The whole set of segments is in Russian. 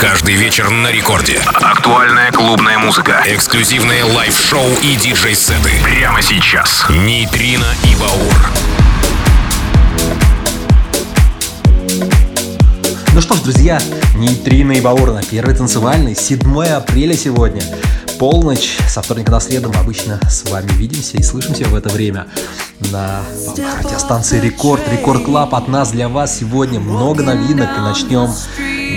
Каждый вечер на рекорде. Актуальная клубная музыка. Эксклюзивные live-шоу и диджей-сеты. Прямо сейчас. Нейтрино и Баур. Ну что ж, друзья, Нейтрино и Баур на первый танцевальный, 7 апреля сегодня. Полночь, со вторника на среду мы обычно с вами видимся и слышимся в это время на радиостанции Рекорд, Рекорд Клаб от нас для вас сегодня много новинок и начнем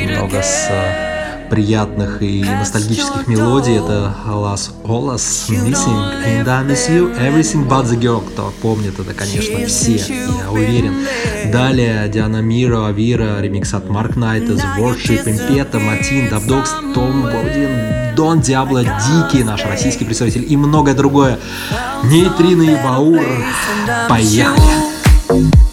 немного с э, приятных и ностальгических мелодий. Это Las Olas Missing and I Miss You Everything But The Girl. Кто помнит, это, конечно, все, я уверен. Далее Диана Миро, Авира, ремикс от Марк Найта, The Worship, Импета, Матин, Dubdogz, Том Бодин, Дон Диабло, Дикий, наш российский представитель и многое другое. Нейтрино и Баур. Поехали! Рекорд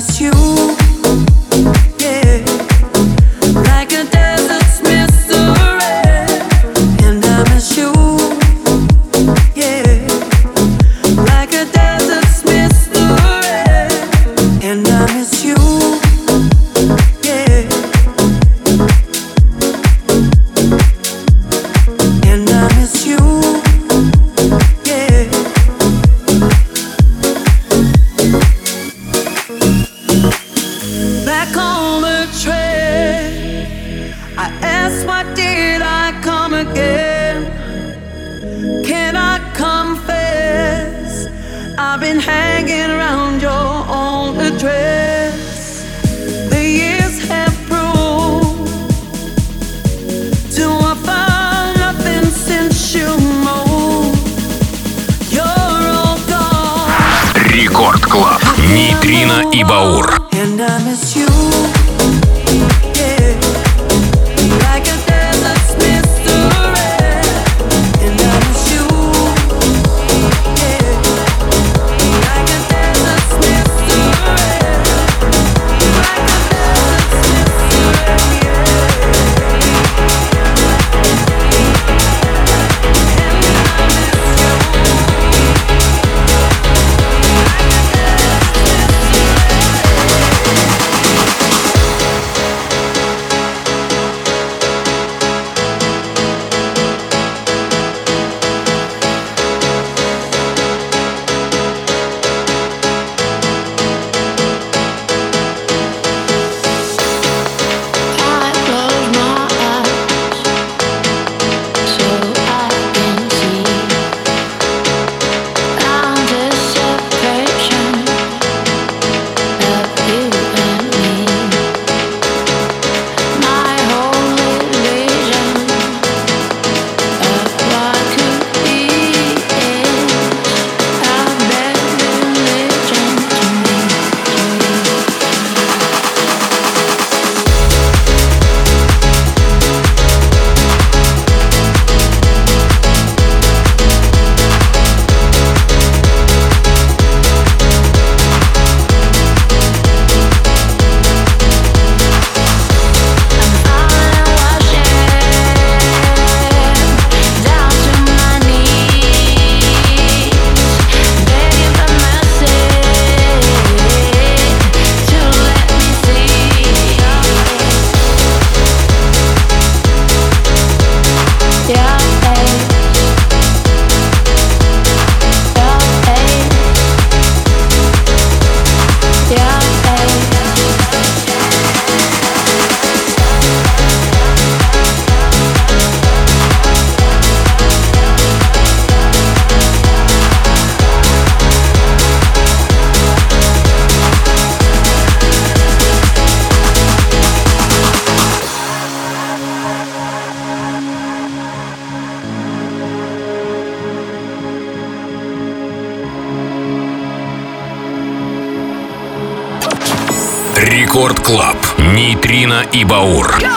it's you. И Баур.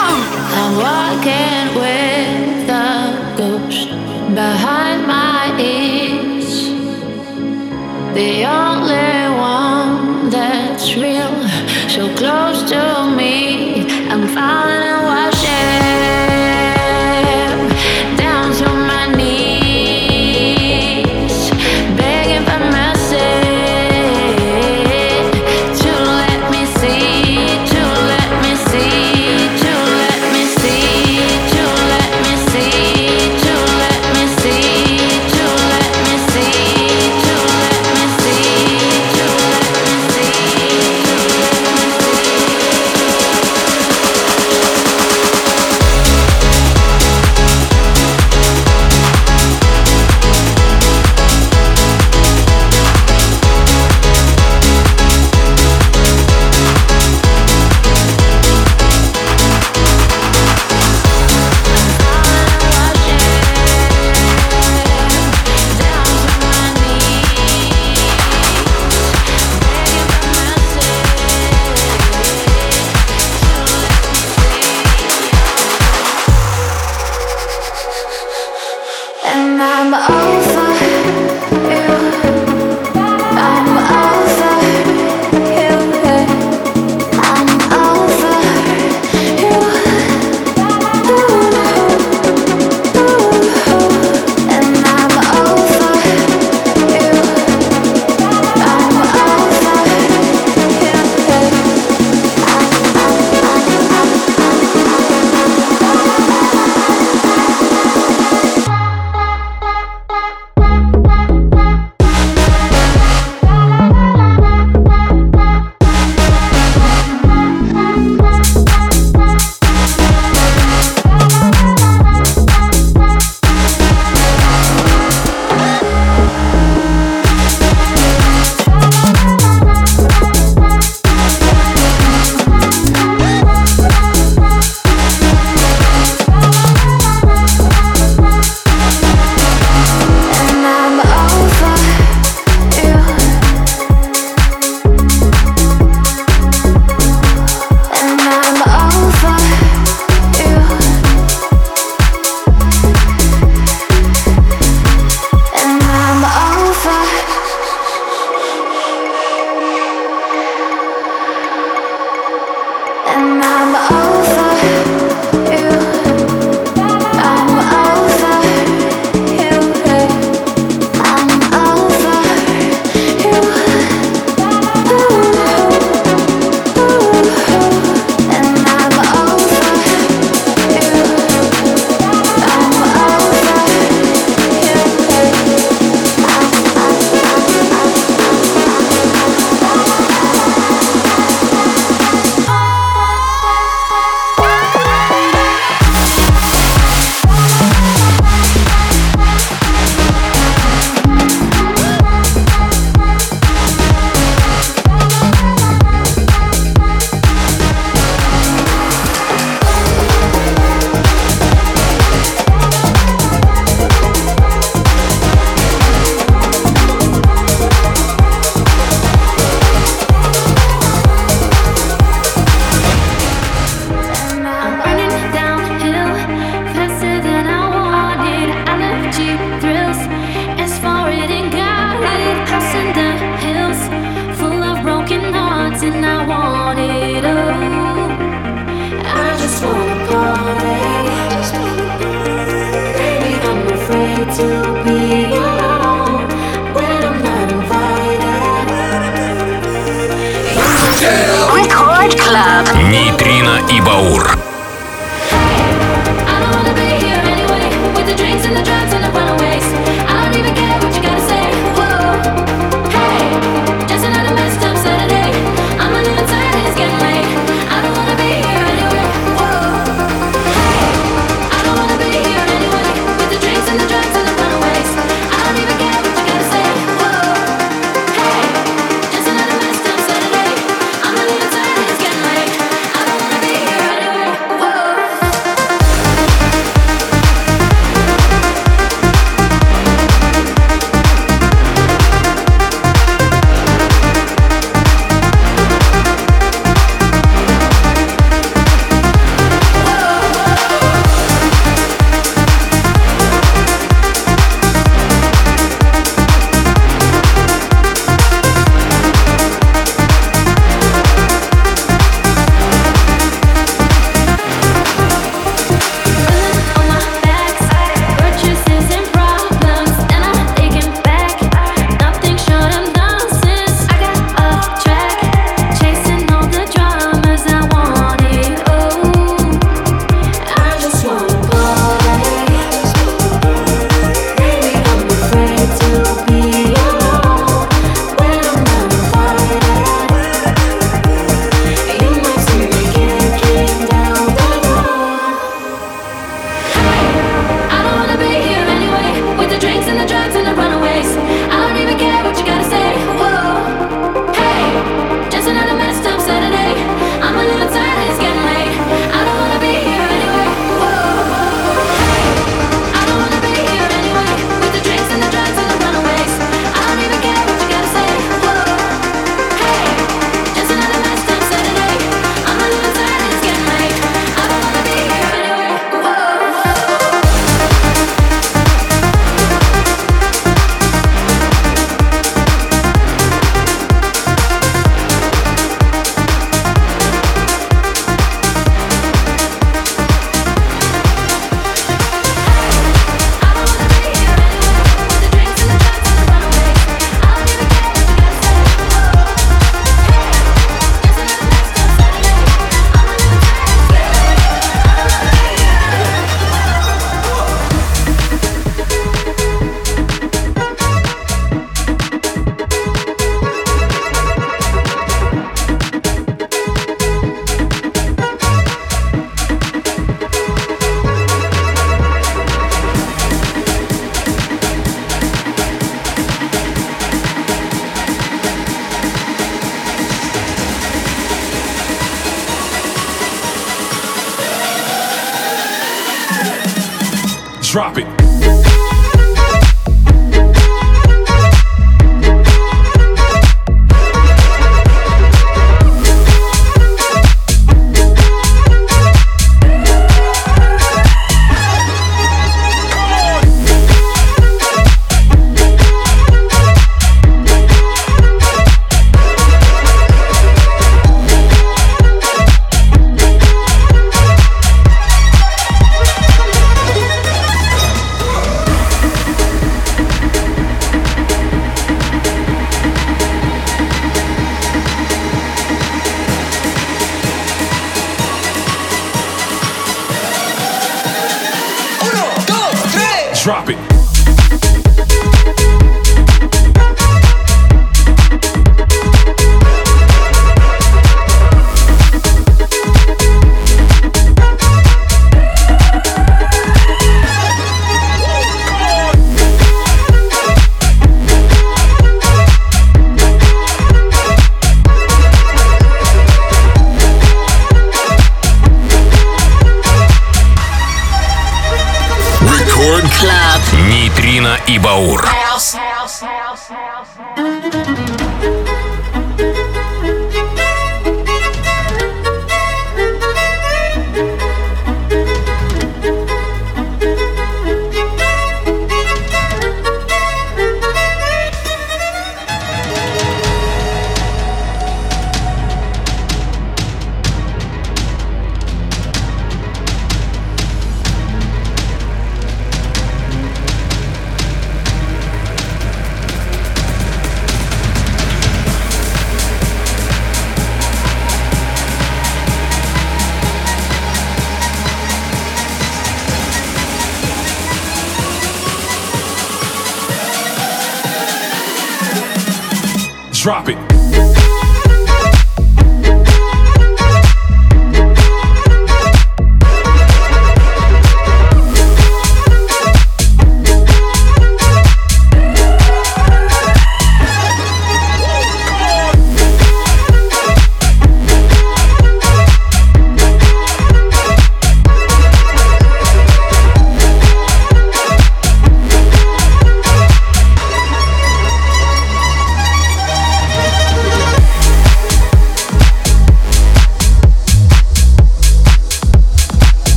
Нейтрино и Баур.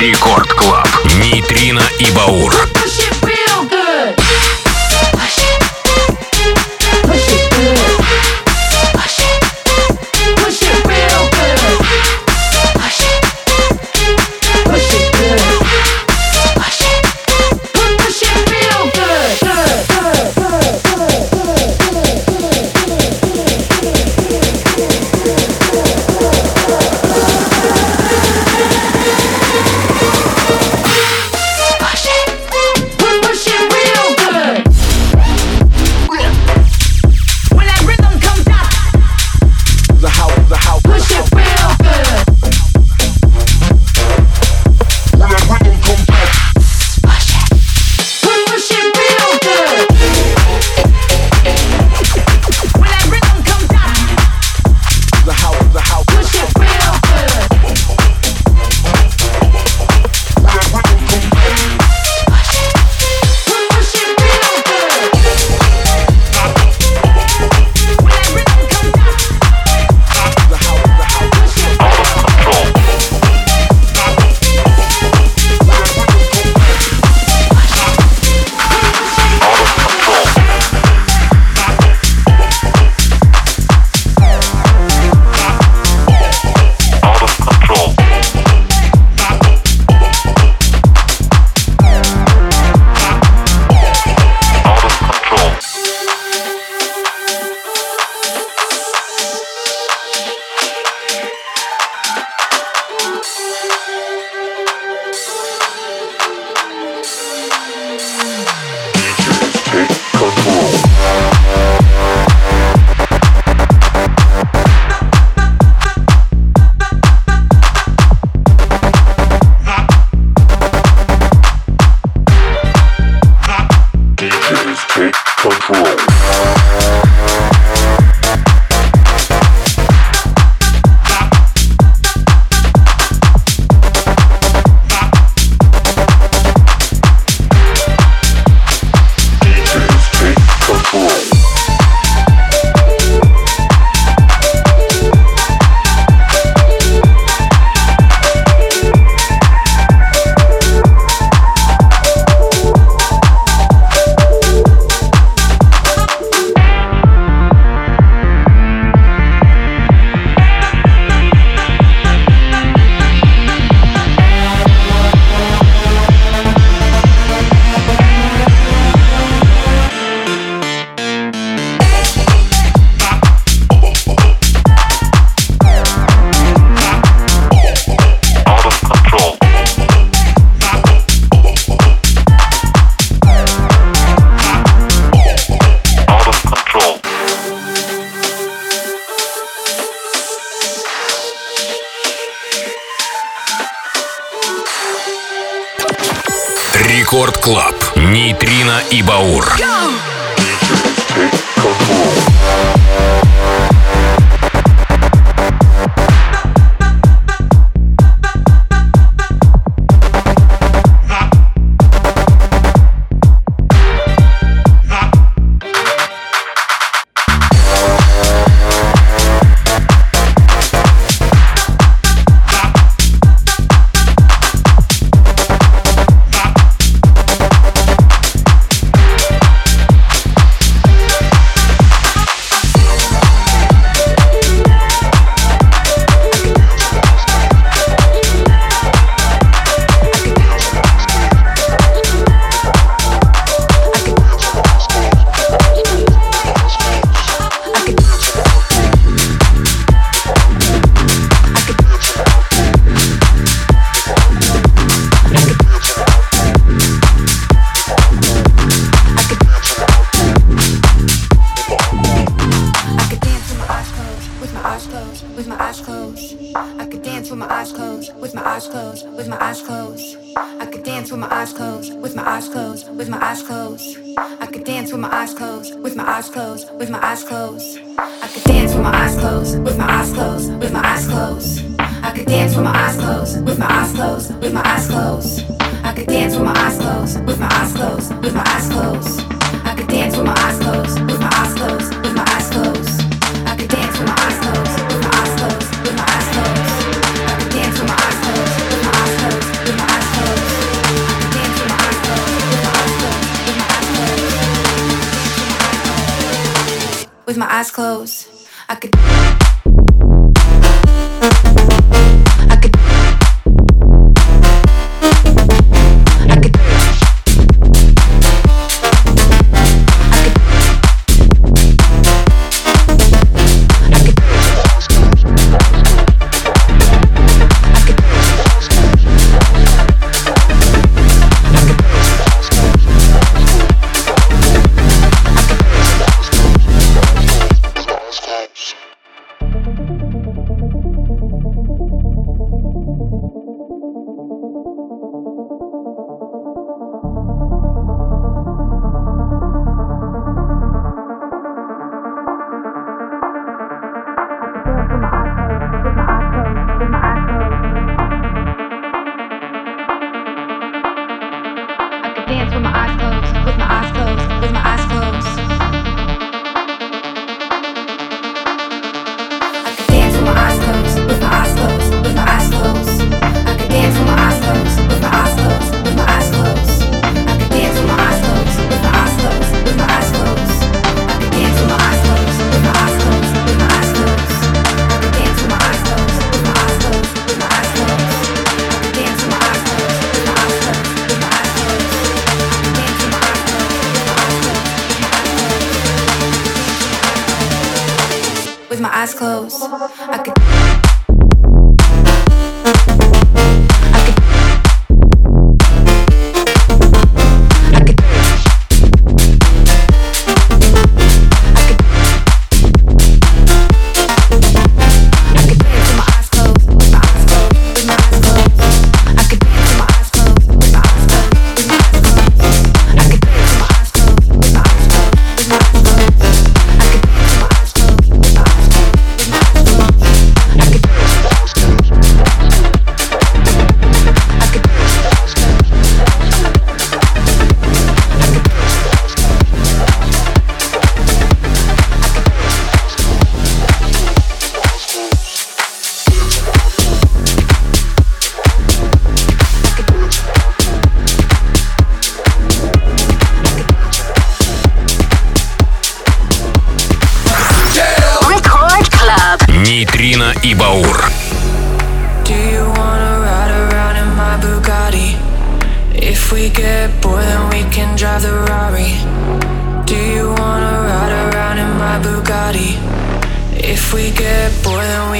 Рекорд Клаб. Нейтрино и Баур.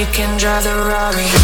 we can drive the Rari.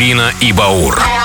Нейтрино и Баур.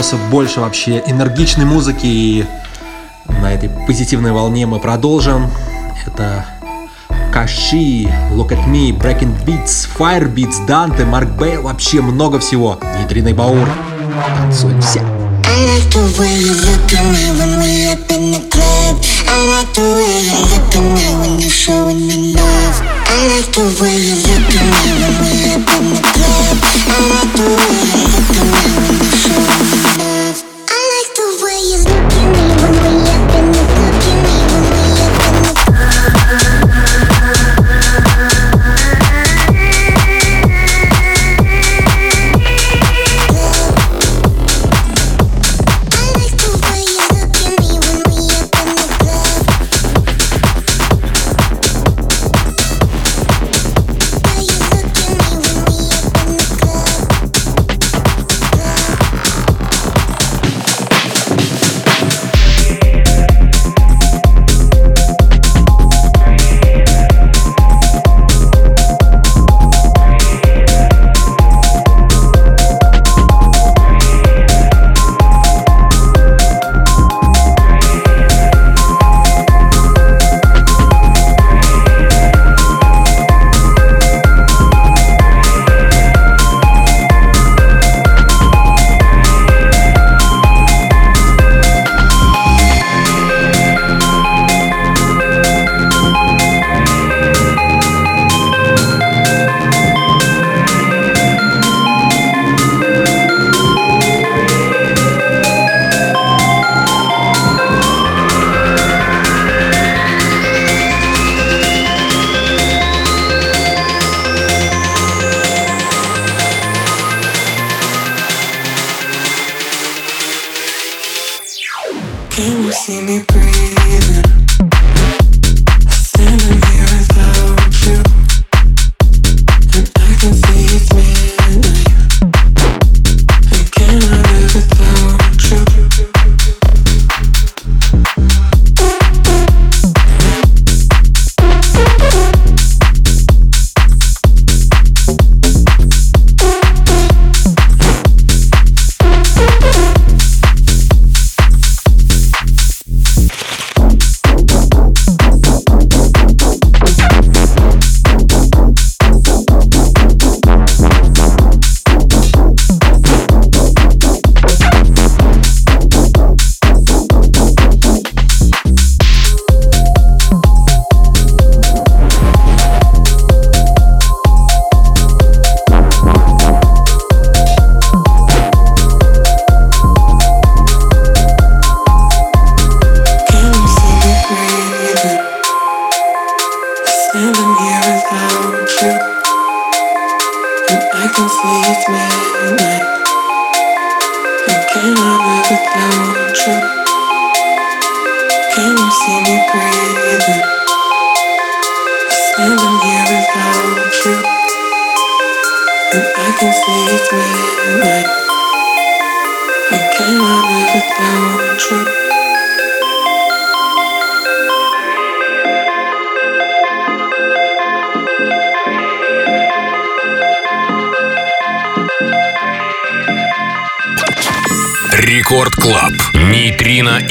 Бейсхауса, больше вообще энергичной музыки. И на этой позитивной волне мы продолжим. Это Каши, Look at Me, Breaking Beats, Fire Beats, Данте, Марк Бейл, вообще много всего. Нейтриный Баур. Танцуем все. I like the way you look at me when we up in the club. I like the way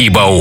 Нейтрино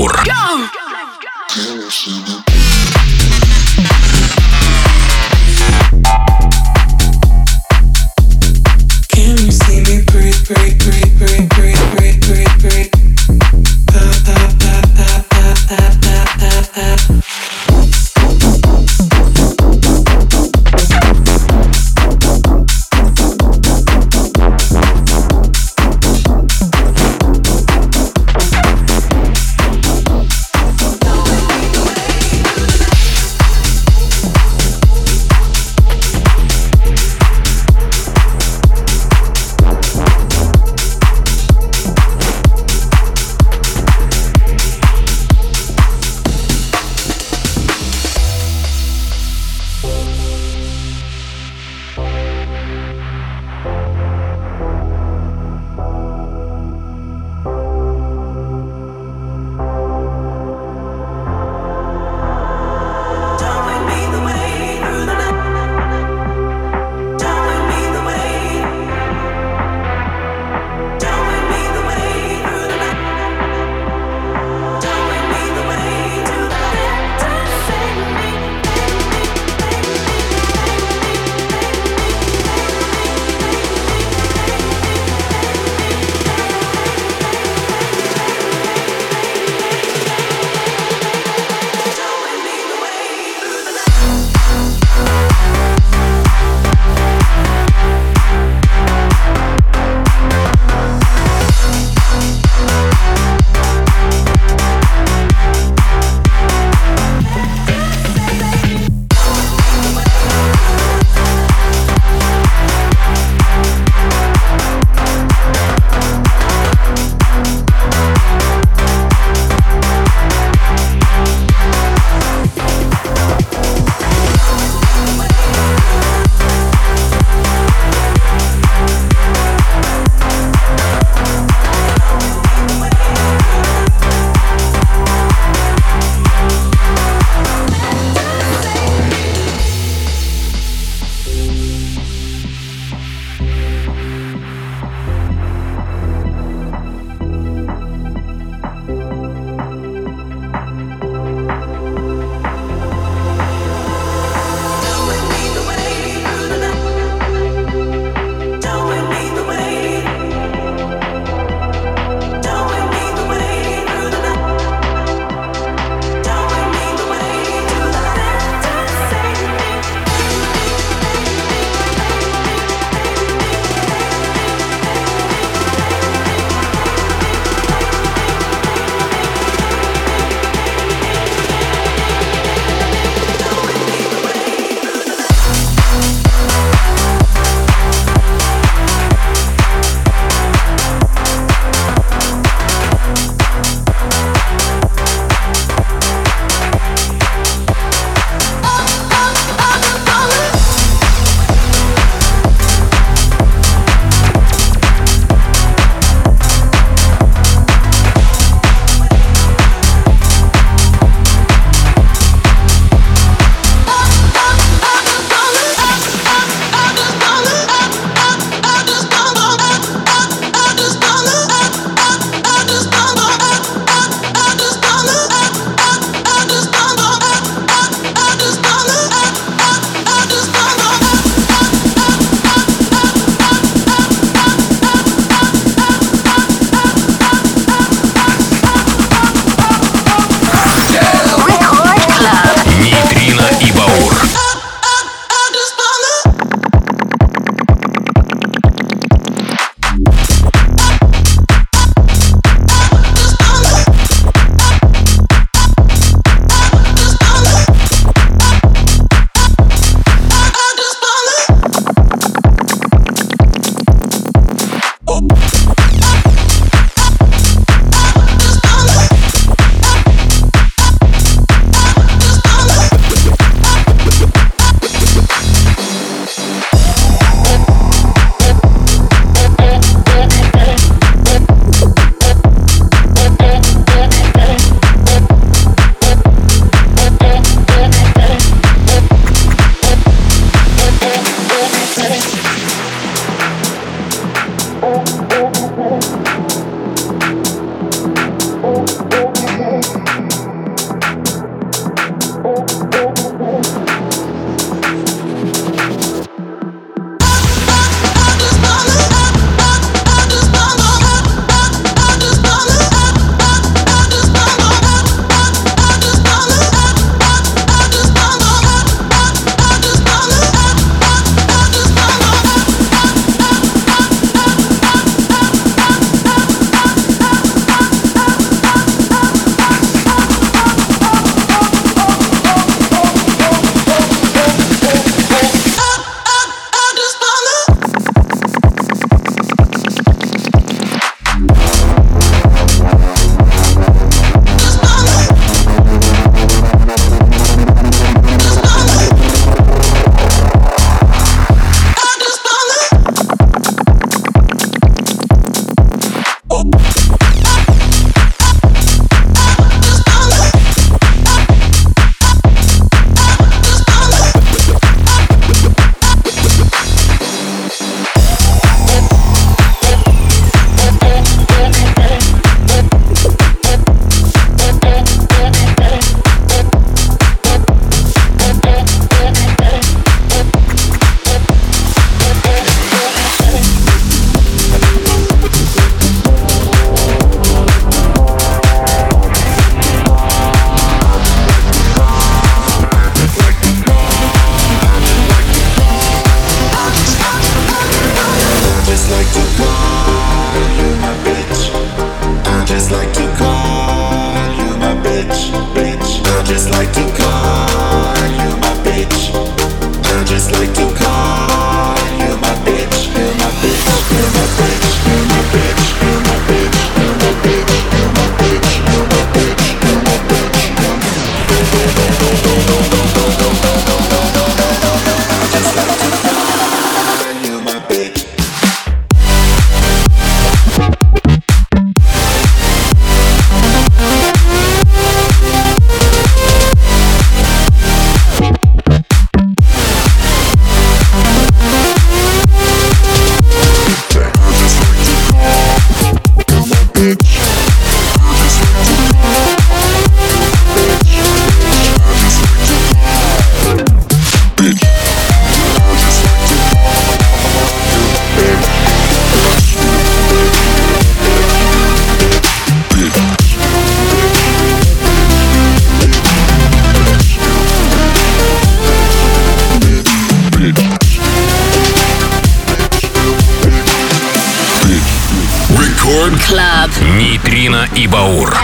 Ленинград. Нейтрино и Баур.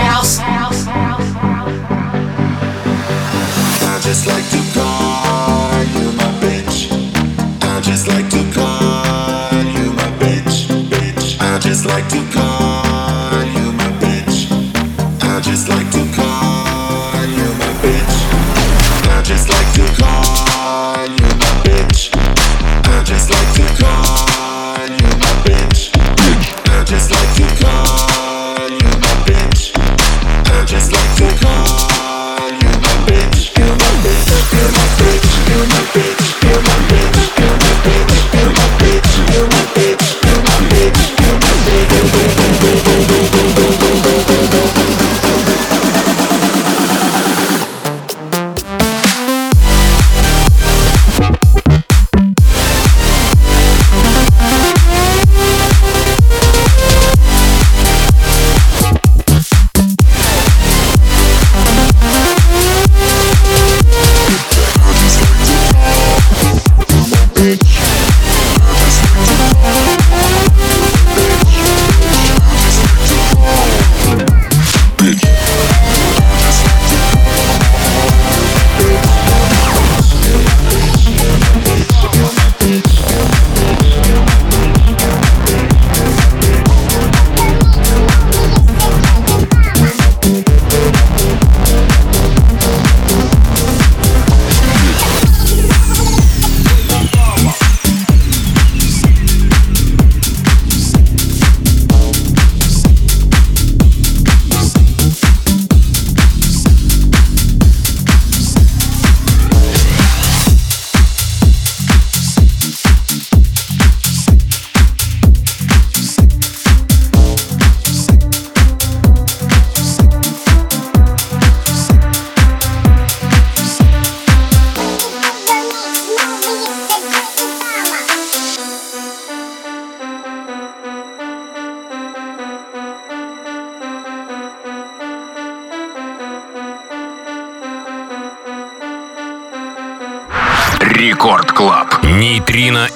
I just like to call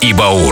и Баур.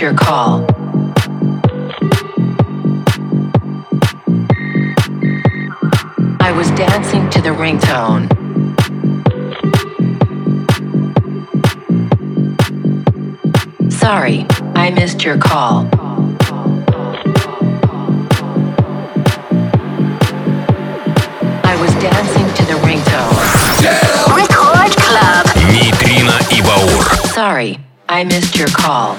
your call. I was dancing to the ringtone. Sorry, I missed your call. I was dancing to the ringtone. Record Club. Нейтрино и Баур. Sorry, I missed your call.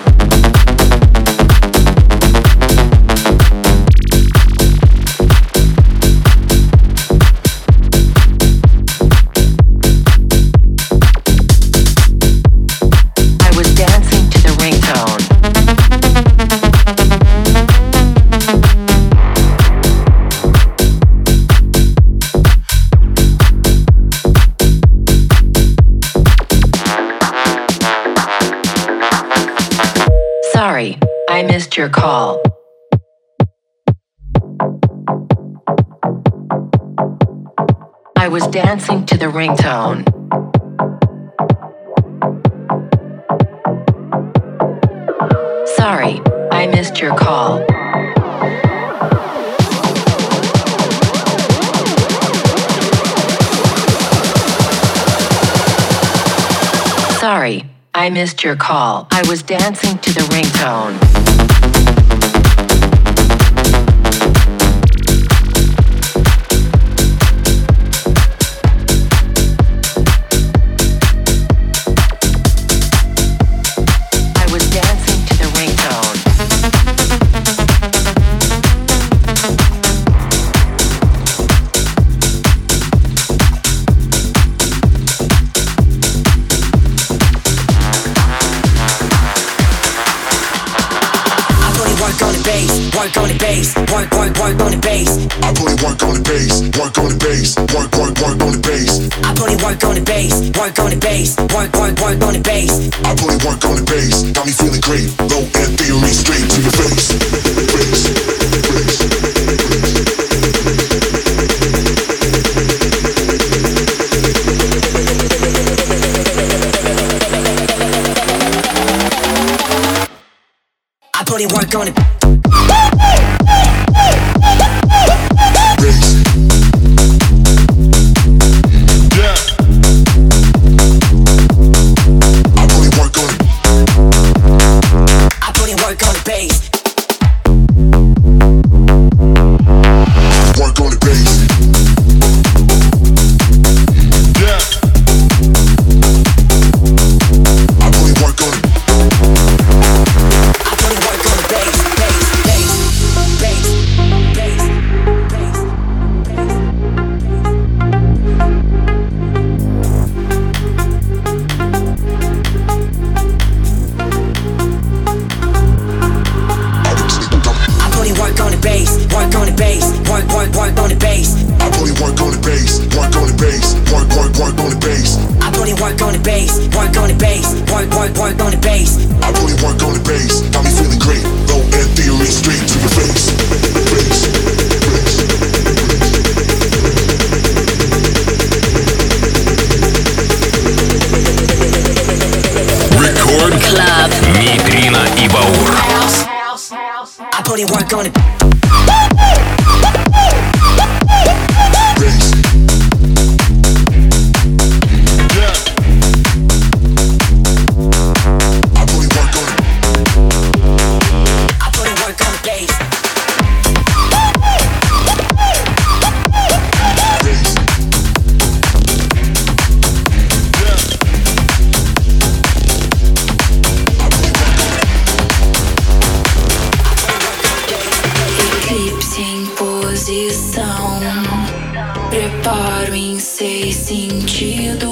Your call. I was dancing to the ringtone. Sorry, I missed your call. Sorry, I missed your call. I was dancing to the ringtone. Bass, work, work, work on the bass. I put in work on the bass, work on the bass, work, work, work on the bass. I put in work on the bass, work on the bass, work, work, work on the bass. I put in work on the bass, got me feeling great. Low end theory straight to your face. Face, face. I put in work on it. Club. Нейтрино и Баур. I put in work on it. sem sentido.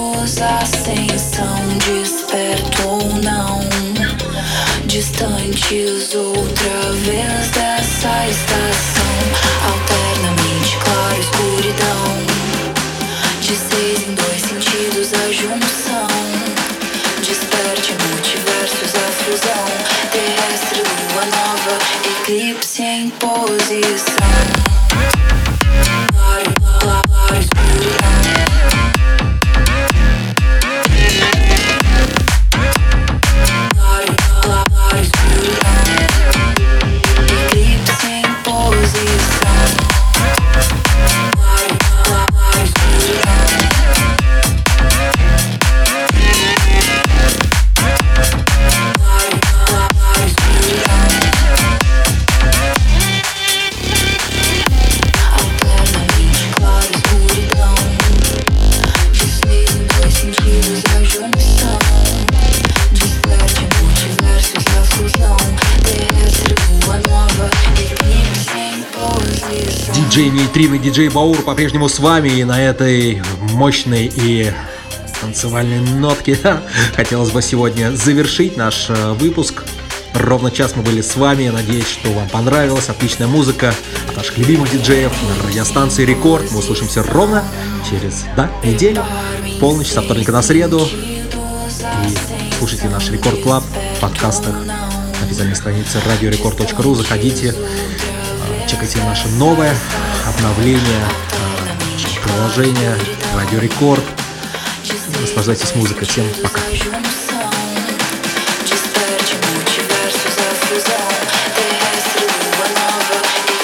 Диджей Нейтрин и диджей Баур по-прежнему с вами и на этой мощной и танцевальной нотке хотелось бы сегодня завершить наш э, выпуск. Ровно час мы были с вами, я надеюсь, что вам понравилась отличная музыка от наших любимых диджеев на радиостанции Рекорд. Мы услышимся ровно через да, неделю, полночь, со вторника на среду. И слушайте наш Record Club в подкастах на официальной странице radiorecord.ru. Заходите, Чекайте наше новое обновление э, приложения Радио Рекорд. Наслаждайтесь музыкой. Всем пока.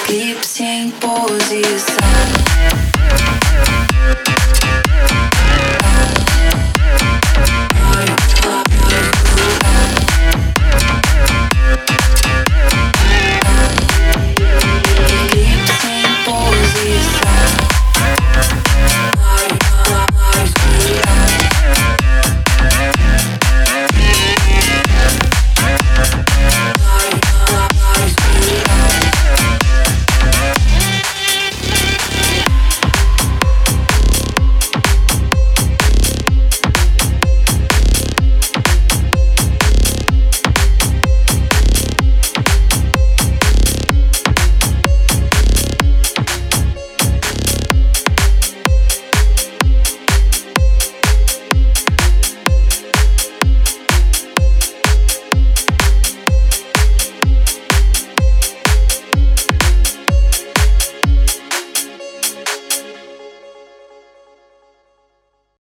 Eclipse em posição